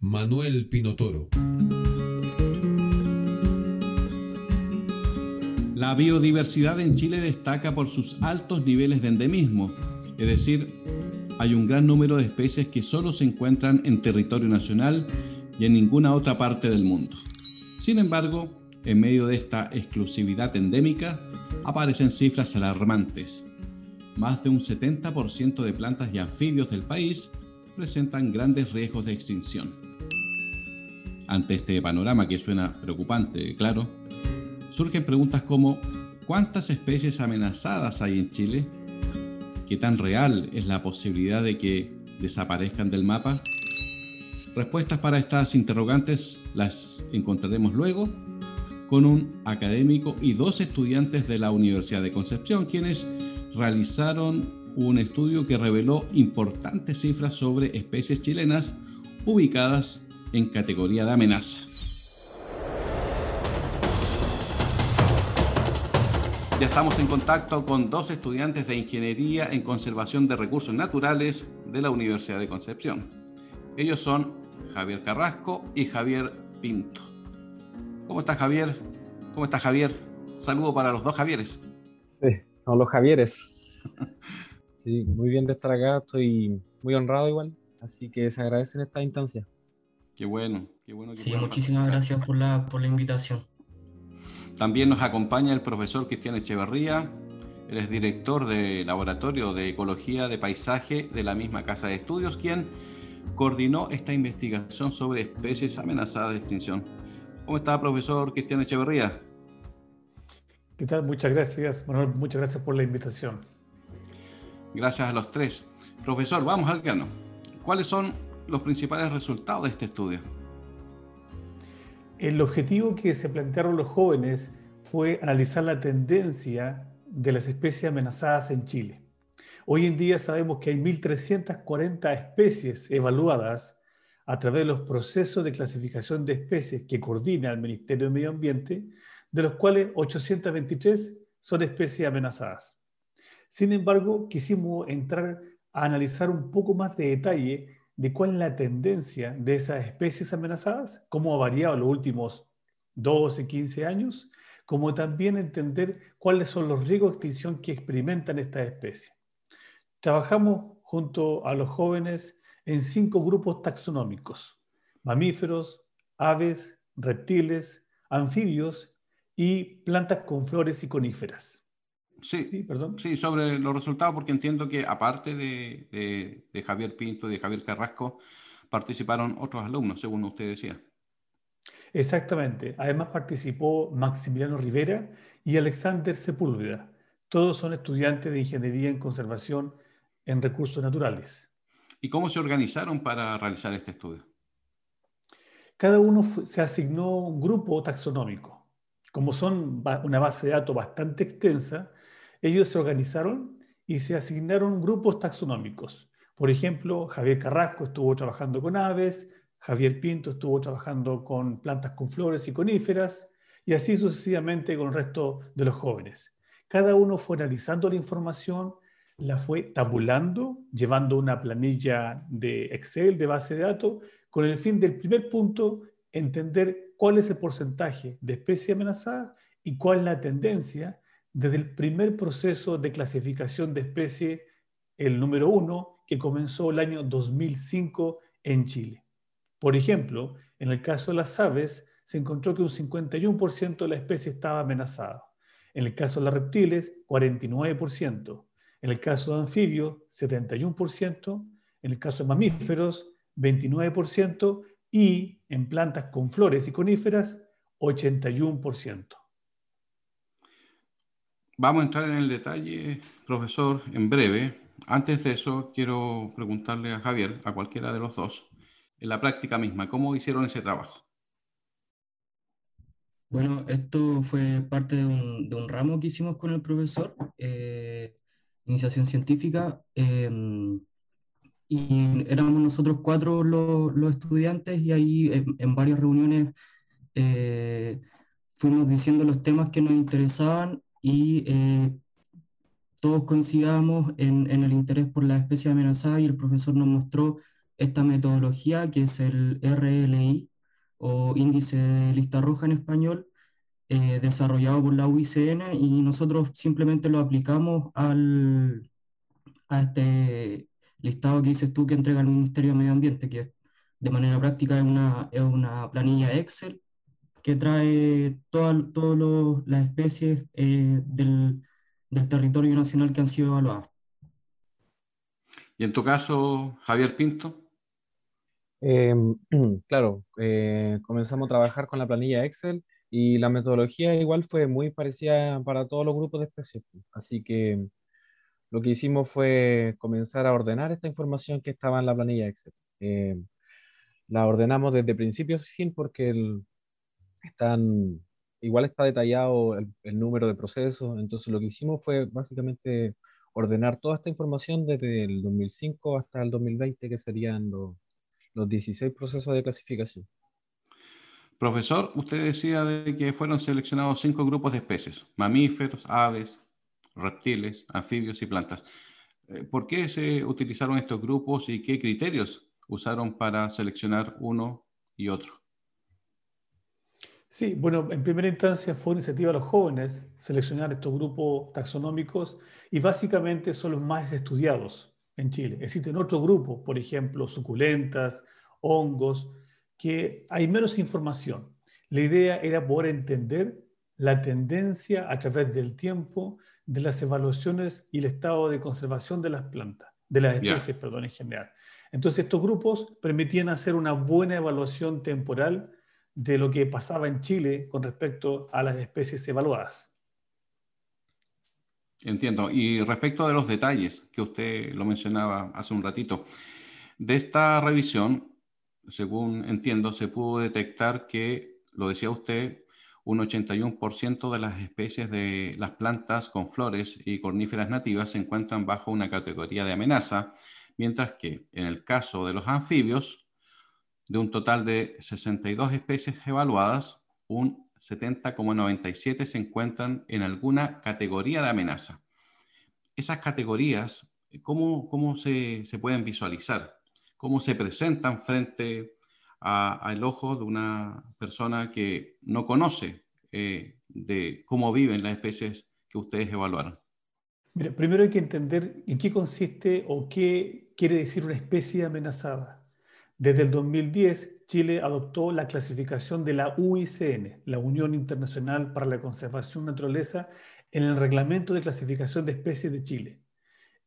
Manuel Pinotoro. La biodiversidad en Chile destaca por sus altos niveles de endemismo, es decir, hay un gran número de especies que solo se encuentran en territorio nacional y en ninguna otra parte del mundo. Sin embargo, en medio de esta exclusividad endémica, aparecen cifras alarmantes. Más de un 70% de plantas y anfibios del país presentan grandes riesgos de extinción. Ante este panorama que suena preocupante, claro, surgen preguntas como ¿cuántas especies amenazadas hay en Chile? ¿Qué tan real es la posibilidad de que desaparezcan del mapa? Respuestas para estas interrogantes las encontraremos luego con un académico y dos estudiantes de la Universidad de Concepción, quienes realizaron un estudio que reveló importantes cifras sobre especies chilenas ubicadas en categoría de amenaza. Ya estamos en contacto con dos estudiantes de Ingeniería en Conservación de Recursos Naturales de la Universidad de Concepción. Ellos son Javier Carrasco y Javier Pinto. ¿Cómo estás Javier? ¿Cómo estás Javier? Saludo para los dos Javieres. Sí, son los Javieres. Sí, muy bien de estar acá, estoy muy honrado igual, así que se agradecen esta instancia. Qué bueno, qué bueno. sí, muchísimas gracias por la, por la invitación. También nos acompaña el profesor Cristian Echeverría, él es director del Laboratorio de Ecología de Paisaje de la misma Casa de Estudios, quien coordinó esta investigación sobre especies amenazadas de extinción. ¿Cómo está, profesor Cristian Echeverría? ¿Qué tal? Muchas gracias, Manuel. Muchas gracias por la invitación. Gracias a los tres. Profesor, vamos al grano. ¿Cuáles son los principales resultados de este estudio? El objetivo que se plantearon los jóvenes fue analizar la tendencia de las especies amenazadas en Chile. Hoy en día sabemos que hay 1.340 especies evaluadas a través de los procesos de clasificación de especies que coordina el Ministerio de Medio Ambiente, de los cuales 823 son especies amenazadas. Sin embargo, quisimos entrar a analizar un poco más de detalle de cuál es la tendencia de esas especies amenazadas, cómo ha variado en los últimos 12, 15 años, como también entender cuáles son los riesgos de extinción que experimentan estas especies. Trabajamos junto a los jóvenes en cinco grupos taxonómicos, mamíferos, aves, reptiles, anfibios y plantas con flores y coníferas. Sí, perdón. Sí, sobre los resultados, porque entiendo que aparte de, de, Javier Pinto y de Javier Carrasco, participaron otros alumnos, según usted decía. Exactamente. Además participó Maximiliano Rivera y Alexander Sepúlveda. Todos son estudiantes de Ingeniería en Conservación en Recursos Naturales. ¿Y cómo se organizaron para realizar este estudio? Cada uno se asignó un grupo taxonómico. Como son una base de datos bastante extensa, ellos se organizaron y se asignaron grupos taxonómicos. Por ejemplo, Javier Carrasco estuvo trabajando con aves, Javier Pinto estuvo trabajando con plantas con flores y coníferas, y así sucesivamente con el resto de los jóvenes. Cada uno fue analizando la información, la fue tabulando, llevando una planilla de Excel, de base de datos, con el fin del primer punto, entender cuál es el porcentaje de especie amenazada y cuál es la tendencia desde el primer proceso de clasificación de especie, el número uno, que comenzó el año 2005 en Chile. Por ejemplo, en el caso de las aves, se encontró que un 51% de la especie estaba amenazada. En el caso de los reptiles, 49%. En el caso de anfibios, 71%. En el caso de mamíferos, 29%. Y en plantas con flores y coníferas, 81%. Vamos a entrar en el detalle, profesor, en breve. Antes de eso, quiero preguntarle a Javier, a cualquiera de los dos, en la práctica misma, ¿cómo hicieron ese trabajo? Bueno, esto fue parte de un, ramo que hicimos con el profesor, eh, iniciación científica, em, y éramos nosotros cuatro los, estudiantes y ahí en, en varias reuniones eh, fuimos diciendo los temas que nos interesaban y eh, todos coincidamos en, en, el interés por la especie amenazada y el profesor nos mostró esta metodología que es el RLI o índice de lista roja en español, eh, desarrollado por la UICN y nosotros simplemente lo aplicamos al, a este listado que dices tú que entrega el Ministerio de Medio Ambiente, que de manera práctica es una, es una planilla Excel que trae todas las especies eh, del, del territorio nacional que han sido evaluadas. ¿Y en tu caso, Javier Pinto? Eh, claro, eh, comenzamos a trabajar con la planilla Excel y la metodología igual fue muy parecida para todos los grupos de especies. Así que lo que hicimos fue comenzar a ordenar esta información que estaba en la planilla Excel. Eh, la ordenamos desde principio a fin porque el, están, igual está detallado el, número de procesos, entonces lo que hicimos fue básicamente ordenar toda esta información desde el 2005 hasta el 2020, que serían los, los 16 procesos de clasificación. Profesor, usted decía de que fueron seleccionados cinco grupos de especies, mamíferos, aves, reptiles, anfibios y plantas. Eh, ¿Por qué se utilizaron estos grupos y qué criterios usaron para seleccionar uno y otro? Sí, bueno, en primera instancia fue iniciativa de los jóvenes seleccionar estos grupos taxonómicos y básicamente son los más estudiados en Chile. Existen otros grupos, por ejemplo, suculentas, hongos, que hay menos información. La idea era poder entender la tendencia a través del tiempo de las evaluaciones y el estado de conservación de las plantas, de las especies, yeah. perdón, en general. Entonces, estos grupos permitían hacer una buena evaluación temporal de lo que pasaba en Chile con respecto a las especies evaluadas. Entiendo. Y respecto de los detalles que usted lo mencionaba hace un ratito, de esta revisión, según entiendo, se pudo detectar que, lo decía usted, un 81% de las especies de las plantas con flores y corníferas nativas se encuentran bajo una categoría de amenaza, mientras que en el caso de los anfibios, de un total de 62 especies evaluadas, un 70,97 se encuentran en alguna categoría de amenaza. Esas categorías, ¿cómo, cómo se, se pueden visualizar? ¿Cómo se presentan frente al ojo de una persona que no conoce eh, de cómo viven las especies que ustedes evaluaron? Primero hay que entender en qué consiste o qué quiere decir una especie amenazada. Desde el 2010, Chile adoptó la clasificación de la UICN, la Unión Internacional para la Conservación de Naturaleza, en el Reglamento de Clasificación de Especies de Chile.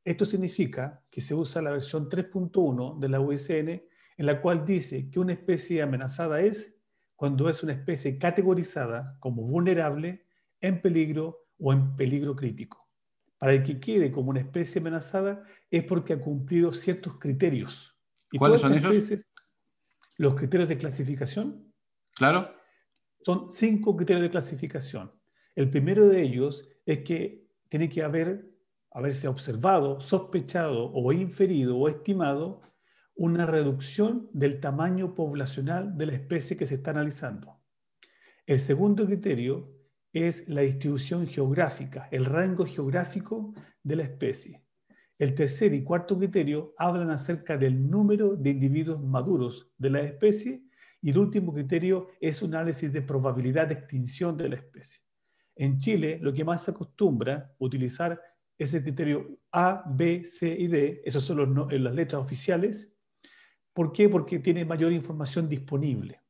Esto significa que se usa la versión 3.1 de la UICN, en la cual dice que una especie amenazada es cuando es una especie categorizada como vulnerable, en peligro o en peligro crítico. Para que quede como una especie amenazada es porque ha cumplido ciertos criterios ¿Y ¿Cuáles son esos? Veces, los criterios de clasificación. Claro. Son cinco criterios de clasificación. El primero de ellos es que tiene que haber, haberse observado, sospechado o inferido o estimado una reducción del tamaño poblacional de la especie que se está analizando. El segundo criterio es la distribución geográfica, el rango geográfico de la especie. El tercer y cuarto criterio hablan acerca del número de individuos maduros de la especie y el último criterio es un análisis de probabilidad de extinción de la especie. En Chile, lo que más se acostumbra utilizar es el criterio A, B, C y D, esos son los, las letras oficiales. ¿Por qué? Porque tiene mayor información disponible.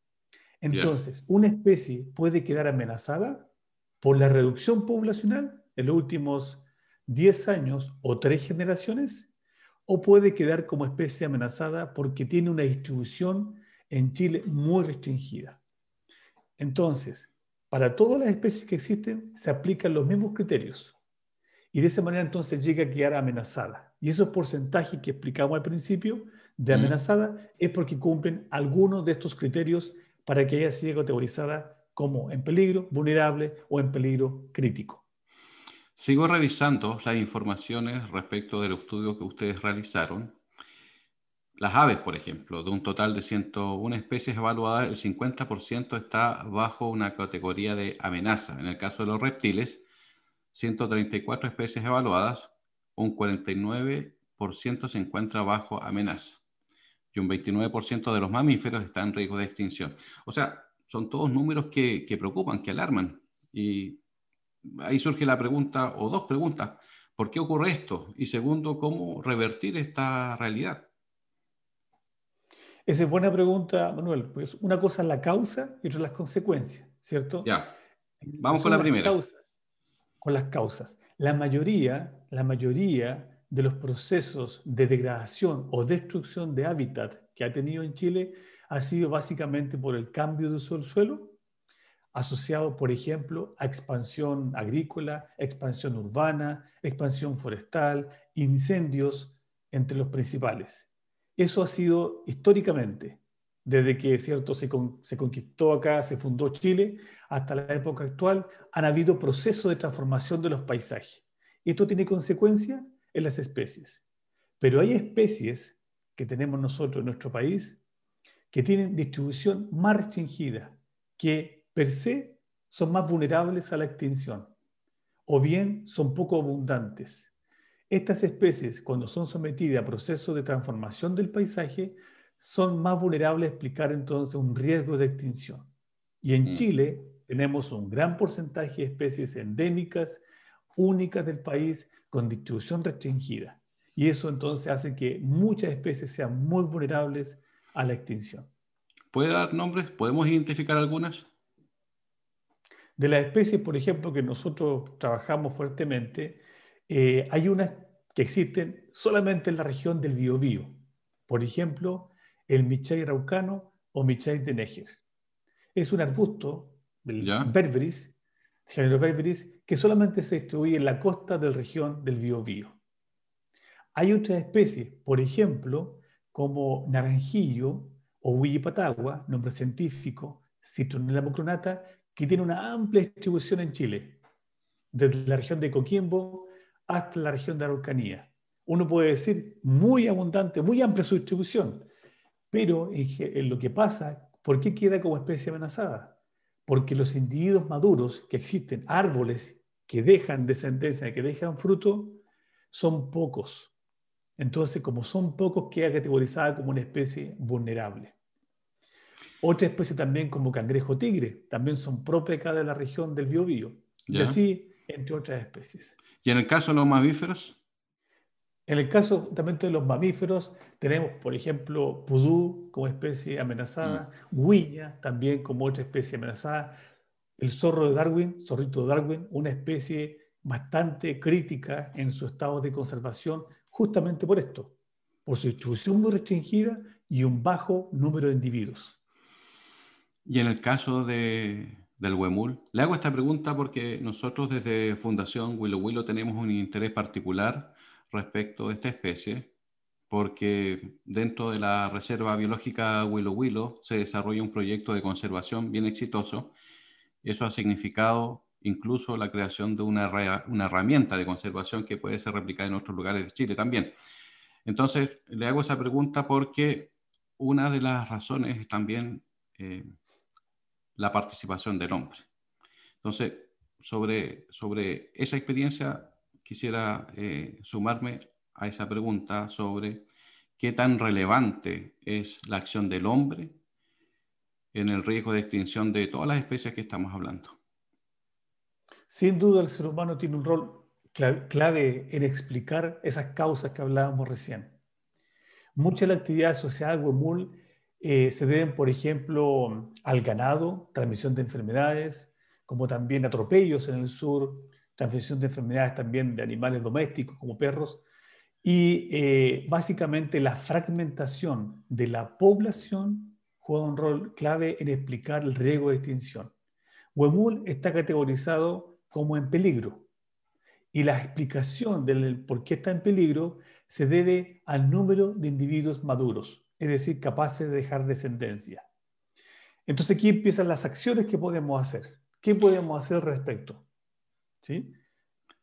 Entonces, una especie puede quedar amenazada por la reducción poblacional en los últimos 10 años o tres generaciones, o puede quedar como especie amenazada porque tiene una distribución en Chile muy restringida. Entonces, para todas las especies que existen se aplican los mismos criterios y de esa manera entonces llega a quedar amenazada. Y esos porcentajes que explicamos al principio de amenazada mm. es porque cumplen algunos de estos criterios para que ella sea categorizada como en peligro, vulnerable o en peligro crítico. Sigo revisando las informaciones respecto del estudio que ustedes realizaron. Las aves, por ejemplo, de un total de 101 especies evaluadas, el 50% está bajo una categoría de amenaza. En el caso de los reptiles, 134 especies evaluadas, un 49% se encuentra bajo amenaza y un 29% de los mamíferos están en riesgo de extinción. O sea, son todos números que, que preocupan, que alarman. Y ahí surge la pregunta, o dos preguntas, ¿por qué ocurre esto? Y segundo, ¿cómo revertir esta realidad? Esa es buena pregunta, Manuel. Pues una cosa es la causa y otra las consecuencias, ¿cierto? Ya. Vamos con la primera. con las causas. La mayoría, la mayoría de los procesos de degradación o destrucción de hábitat que ha tenido en Chile ha sido básicamente por el cambio de uso del suelo, asociado, por ejemplo, a expansión agrícola, expansión urbana, expansión forestal, incendios, entre los principales. Eso ha sido históricamente, desde que cierto se, se conquistó acá, se fundó Chile, hasta la época actual, han habido procesos de transformación de los paisajes. Esto tiene consecuencias en las especies. Pero hay especies que tenemos nosotros en nuestro país que tienen distribución más restringida, que per se son más vulnerables a la extinción, o bien son poco abundantes. Estas especies, cuando son sometidas a procesos de transformación del paisaje, son más vulnerables a explicar entonces un riesgo de extinción. Y en mm. Chile tenemos un gran porcentaje de especies endémicas, únicas del país, con distribución restringida. Y eso entonces hace que muchas especies sean muy vulnerables a la extinción. ¿Puede dar nombres? ¿Podemos identificar algunas? De las especies, por ejemplo, que nosotros trabajamos fuertemente, eh, hay unas que existen solamente en la región del Biobío. Por ejemplo, el Michay raucano o Michay de Neger. Es un arbusto del berberis, género berberis, que solamente se distribuye en la costa de la región del Biobío. Hay otras especies, por ejemplo, como naranjillo o huillipatagua, nombre científico, Citronella mucronata, que tiene una amplia distribución en Chile, desde la región de Coquimbo hasta la región de Araucanía. Uno puede decir muy abundante, muy amplia su distribución, pero en lo que pasa, ¿por qué queda como especie amenazada? Porque los individuos maduros que existen, árboles que dejan descendencia, que dejan fruto, son pocos. Entonces, como son pocos, queda categorizada como una especie vulnerable. Otra especie también como cangrejo tigre, también son propias de la región del Biobío. Y así, entre otras especies. ¿Y en el caso de los mamíferos? En el caso también de los mamíferos, tenemos, por ejemplo, pudú como especie amenazada, mm. guiña también como otra especie amenazada, el zorro de Darwin, zorrito de Darwin, una especie bastante crítica en su estado de conservación, justamente por esto, por su distribución muy restringida y un bajo número de individuos. Y en el caso de, del huemul, le hago esta pregunta porque nosotros desde Fundación Willow Willow tenemos un interés particular respecto de esta especie, porque dentro de la Reserva Biológica Willow Willow se desarrolla un proyecto de conservación bien exitoso. Eso ha significado incluso la creación de una, una herramienta de conservación que puede ser replicada en otros lugares de Chile también. Entonces, le hago esa pregunta porque una de las razones es también eh, la participación del hombre. Entonces, sobre, sobre esa experiencia, quisiera eh, sumarme a esa pregunta sobre qué tan relevante es la acción del hombre en el riesgo de extinción de todas las especies que estamos hablando. Sin duda el ser humano tiene un rol clave en explicar esas causas que hablábamos recién. Mucha de la actividad asociada al huemul eh, se deben, por ejemplo, al ganado, transmisión de enfermedades, como también atropellos en el sur, transmisión de enfermedades también de animales domésticos como perros, y eh, básicamente la fragmentación de la población juega un rol clave en explicar el riesgo de extinción. Huemul está categorizado como en peligro. Y la explicación del por qué está en peligro se debe al número de individuos maduros, es decir, capaces de dejar descendencia. Entonces aquí empiezan las acciones que podemos hacer. ¿Qué podemos hacer al respecto? ¿Sí?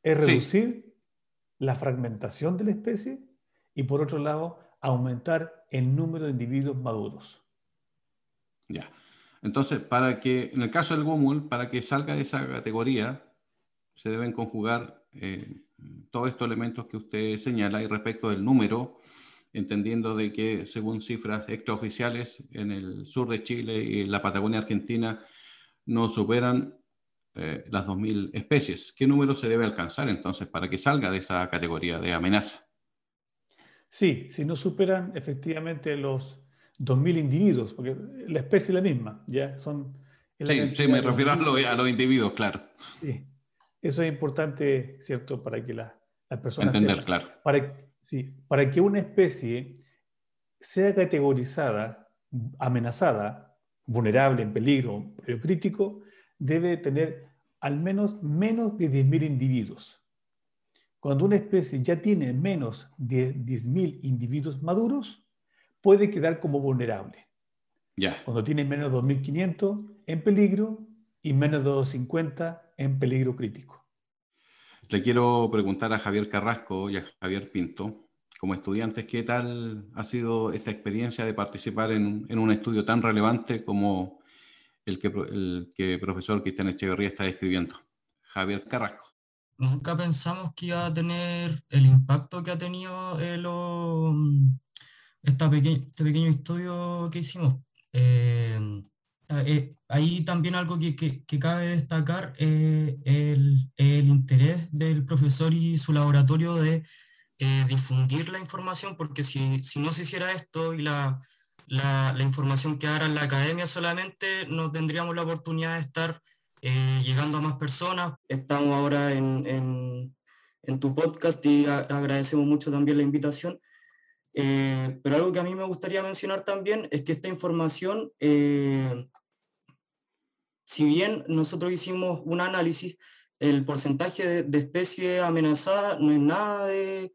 Es reducir la fragmentación de la especie y por otro lado aumentar el número de individuos maduros. Ya. Entonces, para que, en el caso del gomul, para que salga de esa categoría, se deben conjugar eh, todos estos elementos que usted señala y respecto del número, entendiendo de que según cifras extraoficiales en el sur de Chile y en la Patagonia Argentina no superan eh, las 2.000 especies. ¿Qué número se debe alcanzar entonces para que salga de esa categoría de amenaza? Sí, si no superan efectivamente los 2.000 individuos, porque la especie es la misma, ya son... Sí, sí, me refiero a, los individuos, claro. Sí, eso es importante, ¿cierto? Para que las personas... Entender, claro. Para, sí, para que una especie sea categorizada, amenazada, vulnerable, en peligro, peligro crítico, debe tener al menos menos de 10.000 individuos. Cuando una especie ya tiene menos de 10.000 individuos maduros, puede quedar como vulnerable. Ya. Cuando tiene menos de 2.500 en peligro y menos de 250 en peligro crítico. Le quiero preguntar a Javier Carrasco y a Javier Pinto, como estudiantes, ¿qué tal ha sido esta experiencia de participar en, un estudio tan relevante como el que el que profesor Cristian Echeverría está describiendo? Javier Carrasco nunca pensamos que iba a tener el impacto que ha tenido eh, esta este pequeño estudio que hicimos. Eh, eh, ahí también algo que, que, cabe destacar es el, el, interés del profesor y su laboratorio de difundir la información, porque si, si, no se hiciera esto y la, la, la información quedara en la academia solamente, no tendríamos la oportunidad de estar eh, llegando a más personas. Estamos ahora en, en, en tu podcast y agradecemos mucho también la invitación. Eh, pero algo que a mí me gustaría mencionar también es que esta información, eh, si bien nosotros hicimos un análisis, el porcentaje de, de especie amenazada no es nada de,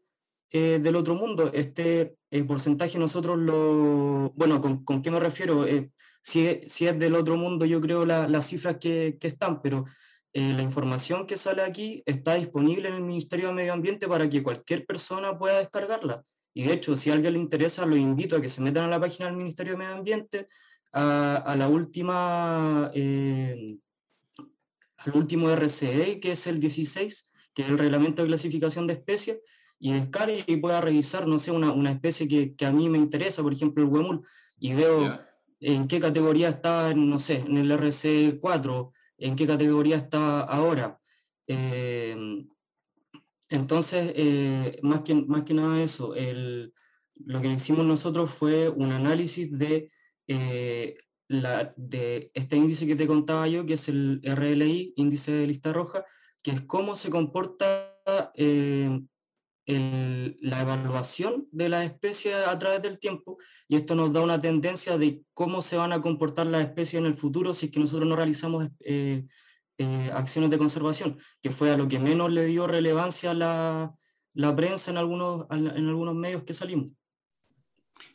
del otro mundo. Este porcentaje nosotros lo... Bueno, ¿con, con qué me refiero? si, es del otro mundo, yo creo las cifras que, están, pero eh, la información que sale aquí está disponible en el Ministerio de Medio Ambiente para que cualquier persona pueda descargarla. Y de hecho, si a alguien le interesa, lo invito a que se metan a la página del Ministerio de Medio Ambiente, a, la última, eh, al último RCE, que es el 16, que es el Reglamento de Clasificación de Especies, y descargue y pueda revisar, no sé, una, una especie que, que, a mí me interesa, por ejemplo, el huemul, y veo en qué categoría está, no sé, en el RC4, en qué categoría está ahora. Eh, entonces, eh, más, que, más que nada eso, lo que hicimos nosotros fue un análisis de, eh, la, de este índice que te contaba yo, que es el RLI, índice de lista roja, que es cómo se comporta la evaluación de la especie a través del tiempo y esto nos da una tendencia de cómo se van a comportar las especies en el futuro si es que nosotros no realizamos eh, eh, acciones de conservación, que fue a lo que menos le dio relevancia la, la prensa en algunos, en algunos medios que salimos.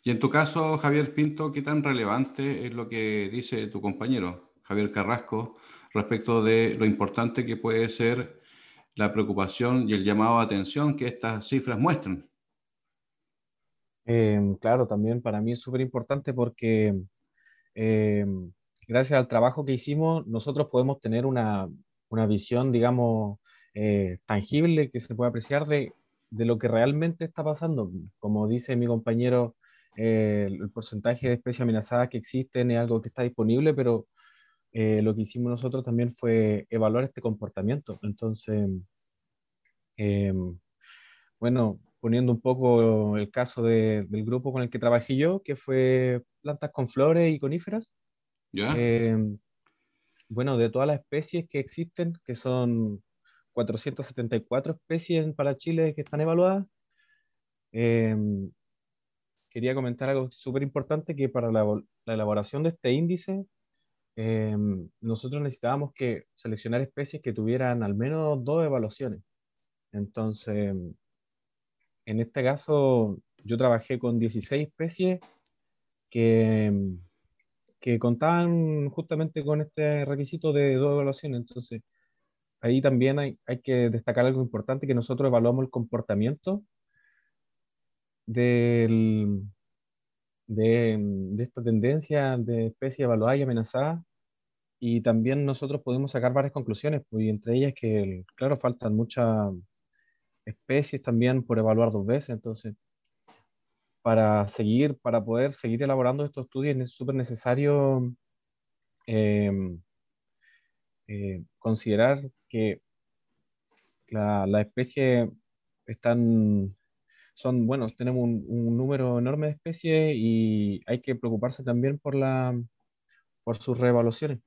Y en tu caso, Javier Pinto, ¿qué tan relevante es lo que dice tu compañero, Javier Carrasco, respecto de lo importante que puede ser la preocupación y el llamado a atención que estas cifras muestran. Em, claro, también para mí es súper importante porque em, gracias al trabajo que hicimos, nosotros podemos tener una, una visión, digamos, eh, tangible que se puede apreciar de, de, lo que realmente está pasando. Como dice mi compañero, eh, el porcentaje de especies amenazadas que existen es algo que está disponible, pero eh, lo que hicimos nosotros también fue evaluar este comportamiento. Entonces, em, bueno, poniendo un poco el caso del grupo con el que trabajé yo, que fue plantas con flores y coníferas. Em, bueno, de todas las especies que existen, que son 474 especies para Chile que están evaluadas, em, quería comentar algo súper importante que para la, la, elaboración de este índice Em, nosotros necesitábamos que seleccionar especies que tuvieran al menos dos evaluaciones. Entonces, en este caso, yo trabajé con 16 especies que, que contaban justamente con este requisito de dos evaluaciones. Entonces, ahí también hay, hay que destacar algo importante, que nosotros evaluamos el comportamiento del, de, esta tendencia de especie evaluada y amenazada y también nosotros podemos sacar varias conclusiones, pues, y entre ellas que, claro, faltan muchas especies también por evaluar dos veces, entonces, para seguir, para poder seguir elaborando estos estudios es súper necesario em, eh, considerar que la, la especie están, son, bueno, tenemos un, un, número enorme de especies y hay que preocuparse también por, la, por sus reevaluaciones.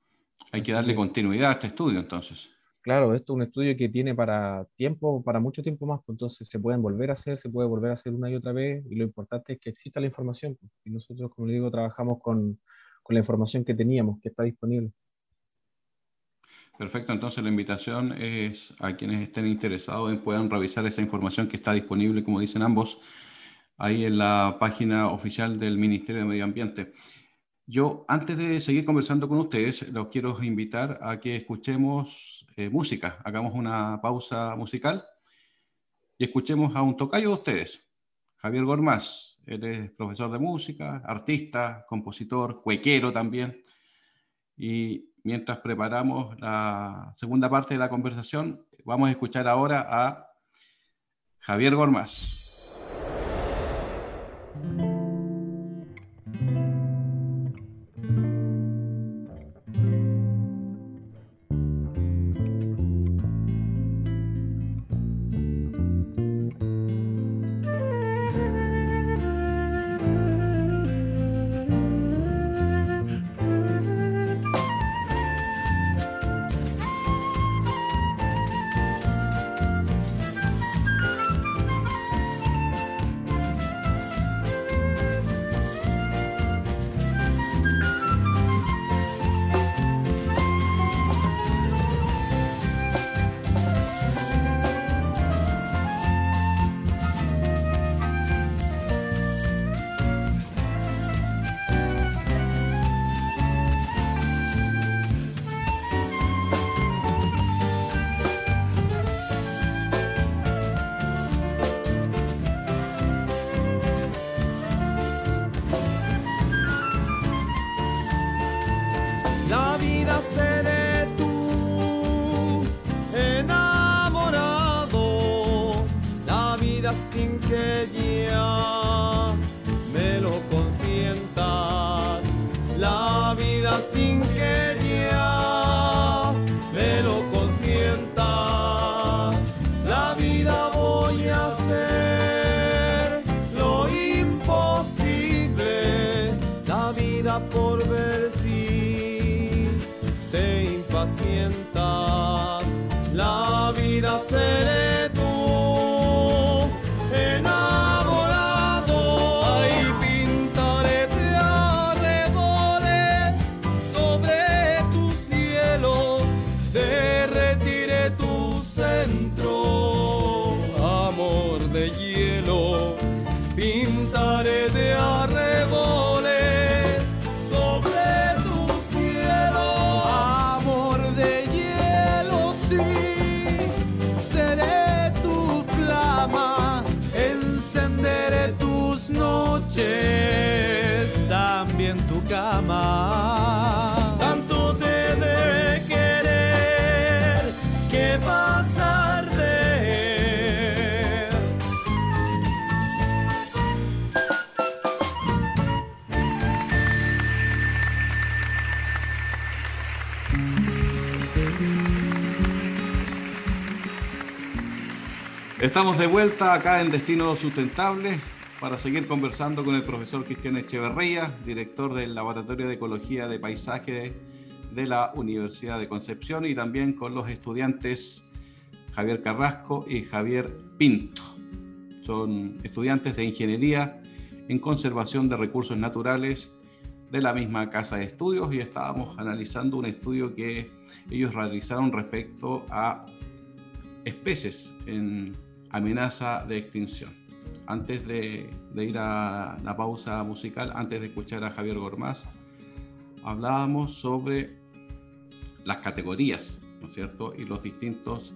Hay que darle continuidad a este estudio, entonces. Claro, esto es un estudio que tiene para tiempo, para mucho tiempo más, pues entonces se pueden volver a hacer, se puede volver a hacer una y otra vez, y lo importante es que exista la información. Pues, y nosotros, como le digo, trabajamos con, con la información que teníamos, que está disponible. Perfecto, entonces la invitación es a quienes estén interesados en puedan revisar esa información que está disponible, como dicen ambos, ahí en la página oficial del Ministerio de Medio Ambiente. Yo, antes de seguir conversando con ustedes, los quiero invitar a que escuchemos eh, música. Hagamos una pausa musical y escuchemos a un tocayo de ustedes, Javier Gormaz. Él es profesor de música, artista, compositor, cuequero también. Y mientras preparamos la segunda parte de la conversación, vamos a escuchar ahora a Javier Gormaz. estás, la vida será. Estamos de vuelta acá en Destino Sustentable para seguir conversando con el profesor Cristian Echeverría, director del Laboratorio de Ecología de Paisaje de la Universidad de Concepción y también con los estudiantes Javier Carrasco y Javier Pinto. Son estudiantes de Ingeniería en Conservación de Recursos Naturales de la misma casa de estudios y estábamos analizando un estudio que ellos realizaron respecto a especies en amenaza de extinción. Antes de, ir a la pausa musical, antes de escuchar a Javier Gormaz, hablábamos sobre las categorías, ¿no es cierto? Y los distintos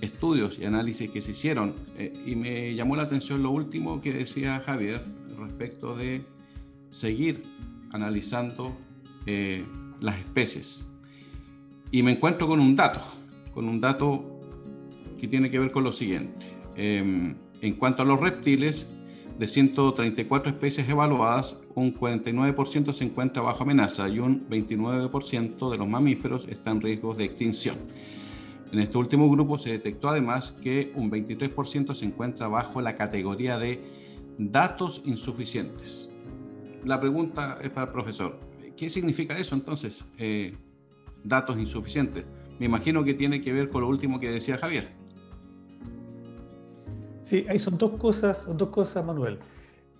estudios y análisis que se hicieron. Eh, y me llamó la atención lo último que decía Javier respecto de seguir analizando eh, las especies. Y me encuentro con un dato, con un dato que tiene que ver con lo siguiente. Em, en cuanto a los reptiles, de 134 especies evaluadas, un 49% se encuentra bajo amenaza y un 29% de los mamíferos está en riesgo de extinción. En este último grupo se detectó además que un 23% se encuentra bajo la categoría de datos insuficientes. La pregunta es para el profesor. ¿Qué significa eso entonces? Eh, datos insuficientes. Me imagino que tiene que ver con lo último que decía Javier. Sí, ahí son dos cosas, dos cosas, Manuel.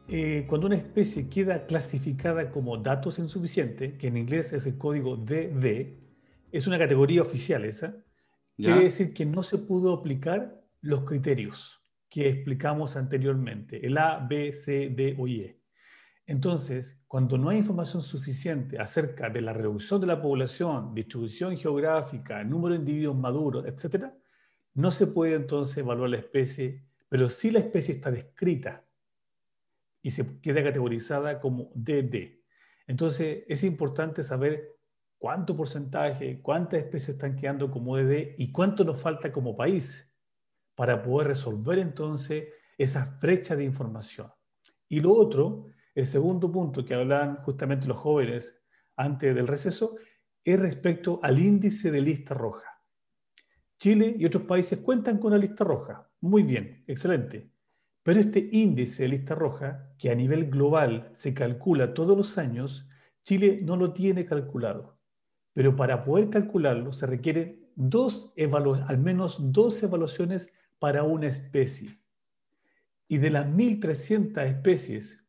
Eh, cuando una especie queda clasificada como datos insuficientes, que en inglés es el código DD, es una categoría oficial esa, quiere decir que no se pudo aplicar los criterios que explicamos anteriormente, el A, B, C, D o E. Entonces, cuando no hay información suficiente acerca de la reducción de la población, distribución geográfica, número de individuos maduros, etc., no se puede entonces evaluar la especie pero si la especie está descrita y se queda categorizada como DD. Entonces es importante saber cuánto porcentaje, cuántas especies están quedando como DD y cuánto nos falta como país para poder resolver entonces esa brecha de información. Y lo otro, el segundo punto que hablan justamente los jóvenes antes del receso, es respecto al índice de lista roja. Chile y otros países cuentan con la lista roja. Muy bien, excelente. Pero este índice de lista roja, que a nivel global se calcula todos los años, Chile no lo tiene calculado. Pero para poder calcularlo se requieren al menos dos evaluaciones para una especie. Y de las 1.300 especies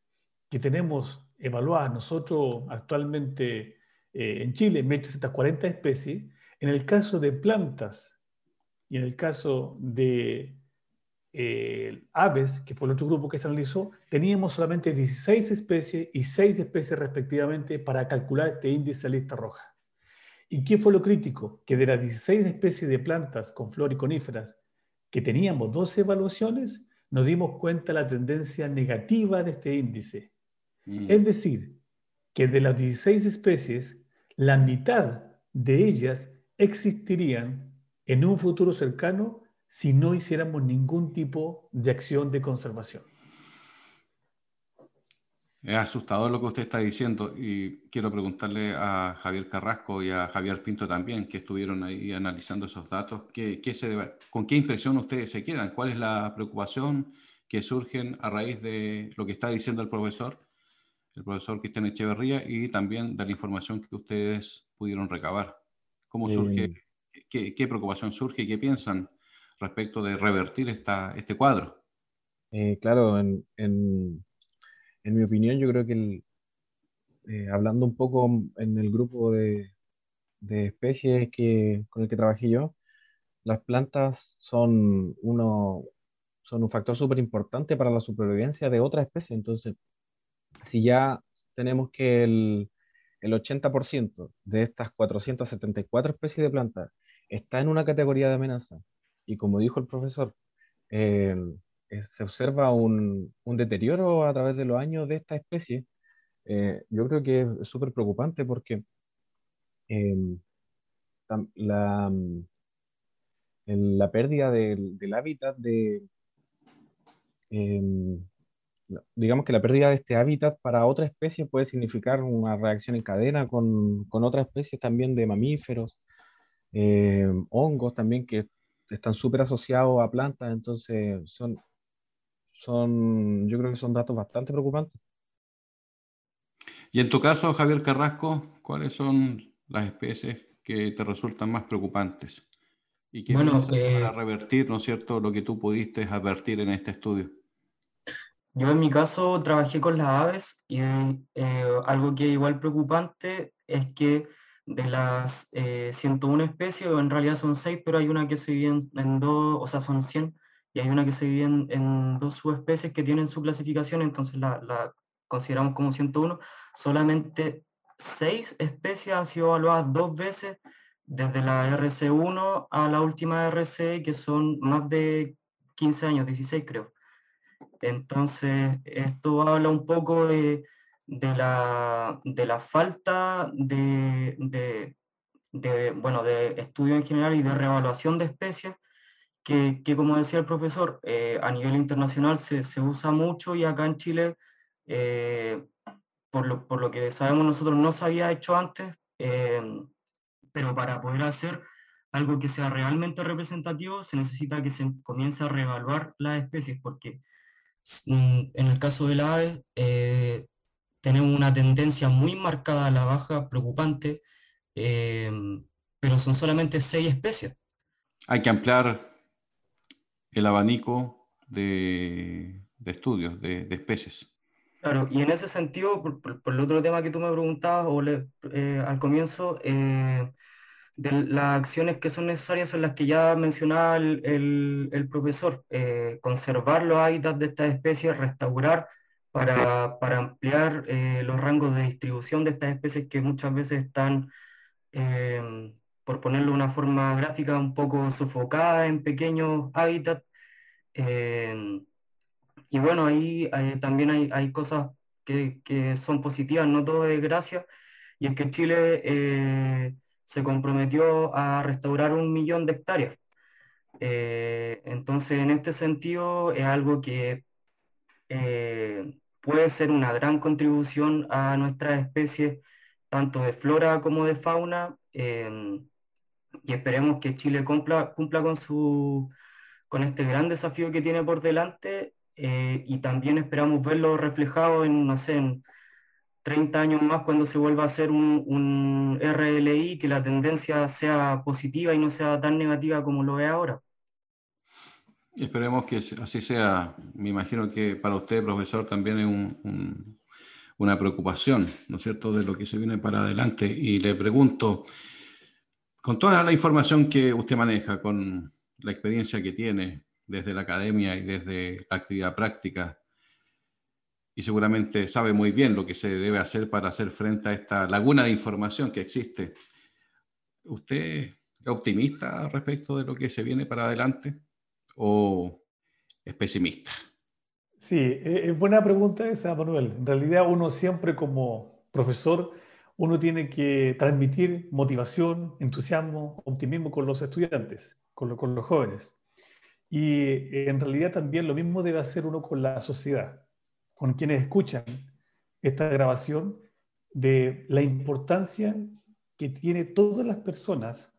que tenemos evaluadas nosotros actualmente eh, en Chile, 1.340 especies, en el caso de plantas y en el caso de eh, aves, que fue el otro grupo que se analizó, teníamos solamente 16 especies y 6 especies respectivamente para calcular este índice de lista roja. ¿Y qué fue lo crítico? Que de las 16 especies de plantas con flor y coníferas que teníamos 12 evaluaciones, nos dimos cuenta de la tendencia negativa de este índice. Mm. Es decir, que de las 16 especies, la mitad de ellas existirían en un futuro cercano si no hiciéramos ningún tipo de acción de conservación. Es asustador lo que usted está diciendo y quiero preguntarle a Javier Carrasco y a Javier Pinto también, que estuvieron ahí analizando esos datos, ¿qué, se ¿con qué impresión ustedes se quedan? ¿Cuál es la preocupación que surge a raíz de lo que está diciendo el profesor, el profesor Cristian Echeverría, y también de la información que ustedes pudieron recabar? ¿Cómo surge eh, ¿Qué, preocupación surge y qué piensan respecto de revertir esta, este cuadro? Eh, claro, en, en, mi opinión, yo creo que eh, hablando un poco en el grupo de, de, especies que, con el que trabajé yo, las plantas son, uno, son un factor súper importante para la supervivencia de otra especie. Entonces, si ya tenemos que el, el 80% de estas 474 especies de plantas está en una categoría de amenaza. Y como dijo el profesor, eh, se observa un, deterioro a través de los años de esta especie. Eh, yo creo que es súper preocupante porque em, la, la, pérdida del, hábitat de... Em, digamos que la pérdida de este hábitat para otra especie puede significar una reacción en cadena con, con otras especies también de mamíferos eh, hongos también que están súper asociados a plantas, entonces son, son, yo creo que son datos bastante preocupantes. Y en tu caso, Javier Carrasco, ¿cuáles son las especies que te resultan más preocupantes? Y que bueno, eh, para revertir, ¿no es cierto?, lo que tú pudiste advertir en este estudio. Yo en mi caso trabajé con las aves y eh, algo que es igual preocupante es que de las 101 eh, especies, en realidad son 6, pero hay una que se vive en, dos, o sea, son 100, y hay una que se vive en, dos subespecies que tienen su clasificación, entonces la, la, consideramos como 101. Solamente seis especies han sido evaluadas dos veces, desde la RC1 a la última RC, que son más de 15 años, 16 creo. Entonces, esto habla un poco de, de, la, de la, falta de, de, bueno, de estudio en general y de reevaluación de especies, que, que como decía el profesor, eh, a nivel internacional se, se, usa mucho y acá en Chile, eh, por, lo, por, lo, que sabemos nosotros, no se había hecho antes, eh, pero para poder hacer algo que sea realmente representativo, se necesita que se comience a reevaluar las especies, porque mm, en el caso de la ave, tenemos una tendencia muy marcada a la baja, preocupante, Em, pero son solamente seis especies. Hay que ampliar el abanico de, estudios, de, especies. Claro, y en ese sentido, por, el otro tema que tú me preguntabas o eh, al comienzo, eh, de las acciones que son necesarias son las que ya mencionaba el, el, profesor, eh, conservar los hábitats de estas especies, restaurar para, para ampliar los rangos de distribución de estas especies que muchas veces están Em, por ponerlo de una forma gráfica, un poco sofocada en pequeños hábitats. Em, y bueno, ahí también hay, hay cosas que, que, son positivas, no todo es gracia, y es que Chile eh, se comprometió a restaurar un millón de hectáreas. Eh, entonces, en este sentido, es algo que eh, puede ser una gran contribución a nuestras especies tanto de flora como de fauna, em, y esperemos que Chile cumpla, cumpla con, su, con este gran desafío que tiene por delante, eh, y también esperamos verlo reflejado en, no sé, en 30 años más cuando se vuelva a hacer un, un RLI, que la tendencia sea positiva y no sea tan negativa como lo es ahora. Esperemos que así sea. Me imagino que para usted, profesor, también es un, una preocupación, ¿no es cierto?, de lo que se viene para adelante. Y le pregunto, con toda la información que usted maneja, con la experiencia que tiene desde la academia y desde la actividad práctica, y seguramente sabe muy bien lo que se debe hacer para hacer frente a esta laguna de información que existe. ¿Usted es optimista respecto de lo que se viene para adelante o es pesimista? Sí, e, es buena pregunta esa, Manuel. En realidad uno siempre como profesor, uno tiene que transmitir motivación, entusiasmo, optimismo con los estudiantes, con, con los jóvenes. Y en realidad también lo mismo debe hacer uno con la sociedad, con quienes escuchan esta grabación, de la importancia que tiene todas las personas,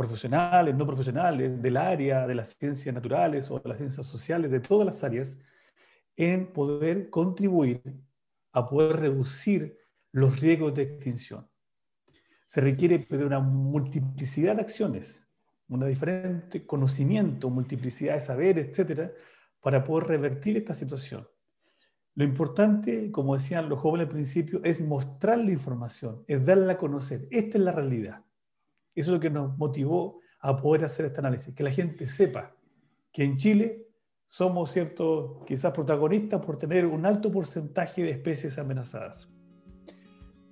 profesionales, no profesionales, del área de las ciencias naturales o de las ciencias sociales, de todas las áreas, en poder contribuir a poder reducir los riesgos de extinción. Se requiere de una multiplicidad de acciones, un diferente conocimiento, multiplicidad de saber, etcétera, para poder revertir esta situación. Lo importante, como decían los jóvenes al principio, es mostrar la información, es darla a conocer. Esta es la realidad. Eso es lo que nos motivó a poder hacer este análisis, que la gente sepa que en Chile somos, ¿cierto?, quizás protagonistas por tener un alto porcentaje de especies amenazadas.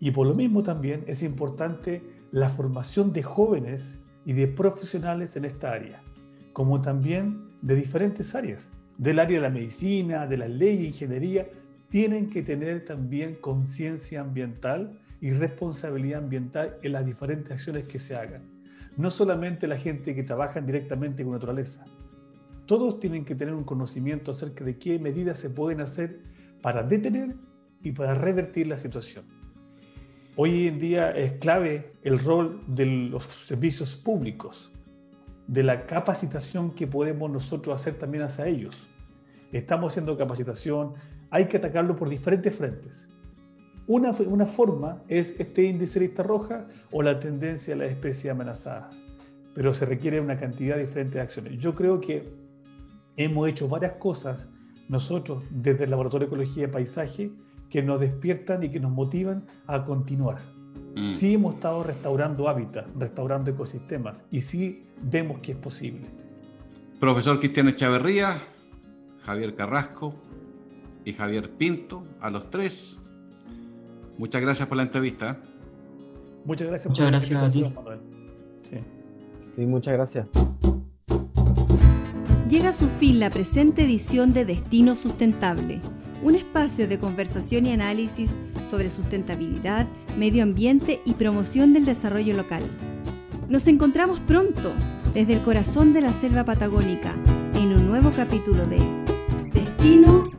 Y por lo mismo también es importante la formación de jóvenes y de profesionales en esta área, como también de diferentes áreas, del área de la medicina, de la ley, ingeniería, tienen que tener también conciencia ambiental y responsabilidad ambiental en las diferentes acciones que se hagan. No solamente la gente que trabaja directamente con naturaleza, todos tienen que tener un conocimiento acerca de qué medidas se pueden hacer para detener y para revertir la situación. Hoy en día es clave el rol de los servicios públicos, de la capacitación que podemos nosotros hacer también hacia ellos. Estamos haciendo capacitación, hay que atacarlo por diferentes frentes. Una, una forma es este índice de lista roja o la tendencia a las especies amenazadas, pero se requiere una cantidad diferente de acciones. Yo creo que hemos hecho varias cosas nosotros desde el Laboratorio de Ecología y Paisaje que nos despiertan y que nos motivan a continuar. Mm. Sí hemos estado restaurando hábitats, restaurando ecosistemas y sí vemos que es posible. Profesor Cristian Echaverría, Javier Carrasco y Javier Pinto, a los tres, muchas gracias por la entrevista. Muchas gracias Muchas por la gracias a ti. Manuel. Sí. Sí, muchas gracias. Llega a su fin la presente edición de Destino Sustentable, un espacio de conversación y análisis sobre sustentabilidad, medio ambiente y promoción del desarrollo local. Nos encontramos pronto desde el corazón de la selva patagónica en un nuevo capítulo de Destino